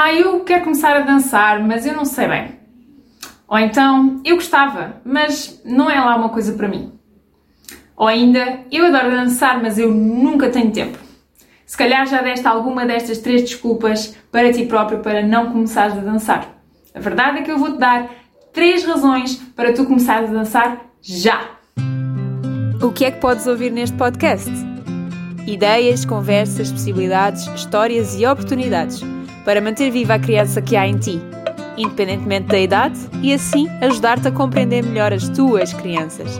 Ah, eu quero começar a dançar, mas eu não sei bem. Ou então, eu gostava, mas não é lá uma coisa para mim. Ou ainda, eu adoro dançar, mas eu nunca tenho tempo. Se calhar já deste alguma destas três desculpas para ti próprio para não começares a dançar. A verdade é que eu vou-te dar três razões para tu começares a dançar já. O que é que podes ouvir neste podcast? Ideias, conversas, possibilidades, histórias e oportunidades para manter viva a criança que há em ti, independentemente da idade, e assim ajudar-te a compreender melhor as tuas crianças.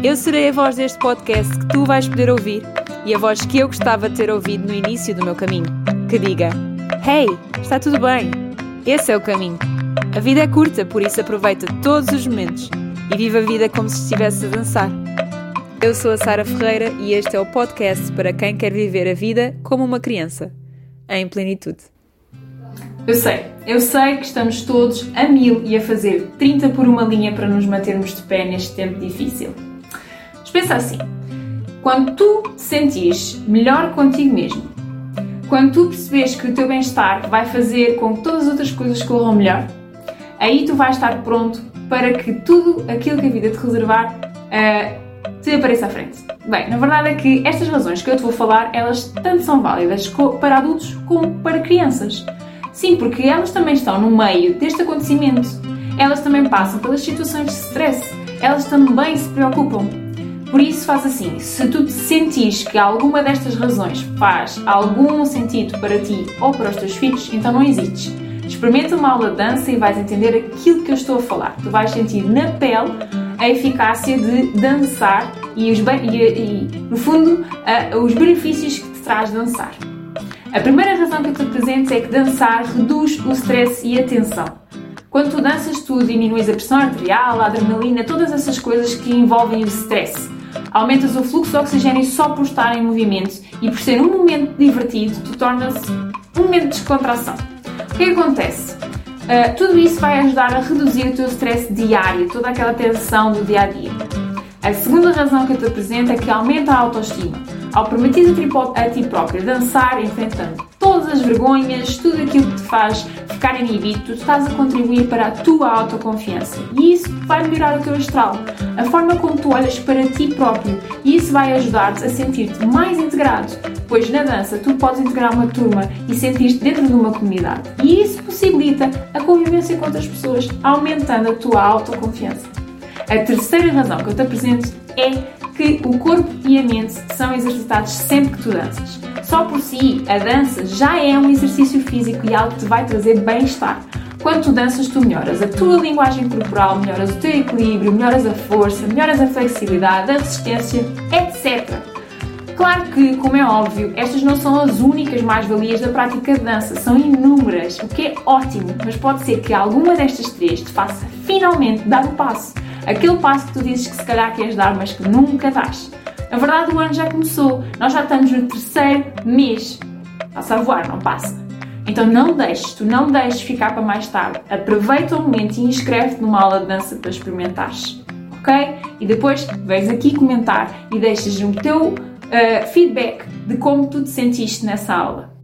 Eu serei a voz deste podcast que tu vais poder ouvir e a voz que eu gostava de ter ouvido no início do meu caminho, que diga: Hey, está tudo bem? Esse é o caminho. A vida é curta, por isso aproveita todos os momentos e viva a vida como se estivesse a dançar. Eu sou a Sara Ferreira e este é o podcast para quem quer viver a vida como uma criança, em plenitude. Eu sei, eu sei que estamos todos a mil e a fazer 30 por uma linha para nos mantermos de pé neste tempo difícil. Mas pensa assim: quando tu sentires melhor contigo mesmo, quando tu percebes que o teu bem-estar vai fazer com que todas as outras coisas corram melhor, aí tu vais estar pronto para que tudo aquilo que a vida te reservar uh, te apareça à frente. Bem, na verdade é que estas razões que eu te vou falar, elas tanto são válidas para adultos como para crianças. Sim, porque elas também estão no meio deste acontecimento. Elas também passam pelas situações de stress. Elas também se preocupam. Por isso faz assim, se tu sentires que alguma destas razões faz algum sentido para ti ou para os teus filhos, então não existes. Experimenta uma aula de dança e vais entender aquilo que eu estou a falar. Tu vais sentir na pele a eficácia de dançar e, os, e, e no fundo, os benefícios que te traz dançar. A primeira razão que eu te apresento é que dançar reduz o stress e a tensão. Quando tu danças, tu diminuis a pressão arterial, a adrenalina, todas essas coisas que envolvem o stress. Aumentas o fluxo de oxigênio só por estar em movimento e por ser um momento divertido, tu torna-se um momento de descontração. O que, é acontece? Uh, tudo isso vai ajudar a reduzir o teu stress diário, toda aquela tensão do dia a dia. A segunda razão que eu te apresento é que aumenta a autoestima. Ao permitir a ti próprio dançar, enfrentando todas as vergonhas, tudo aquilo que te faz ficar inibido, tu estás a contribuir para a tua autoconfiança. E isso vai melhorar o teu astral, a forma como tu olhas para ti próprio. E isso vai ajudar-te a sentir-te mais integrado, pois na dança tu podes integrar uma turma e sentir-te dentro de uma comunidade. E isso possibilita a convivência com outras pessoas, aumentando a tua autoconfiança. A terceira razão que eu te apresento é que o corpo e a mente são exercitados sempre que tu danças. Só por si, a dança já é um exercício físico e algo que te vai trazer bem-estar. Quando tu danças, tu melhoras a tua linguagem corporal, melhoras o teu equilíbrio, melhoras a força, melhoras a flexibilidade, a resistência, etc. Claro que, como é óbvio, estas não são as únicas mais-valias da prática de dança, são inúmeras, o que é ótimo, mas pode ser que alguma destas três te faça finalmente dar o passo Aquele passo que tu dizes que se calhar queres dar, mas que nunca dás. Na verdade, o ano já começou. Nós já estamos no terceiro mês. Passa a voar, não passa. Então não deixes, tu não deixes ficar para mais tarde. Aproveita o momento e inscreve-te numa aula de dança para experimentares. Ok? E depois vens aqui comentar e deixas o teu uh, feedback de como tu te sentiste nessa aula.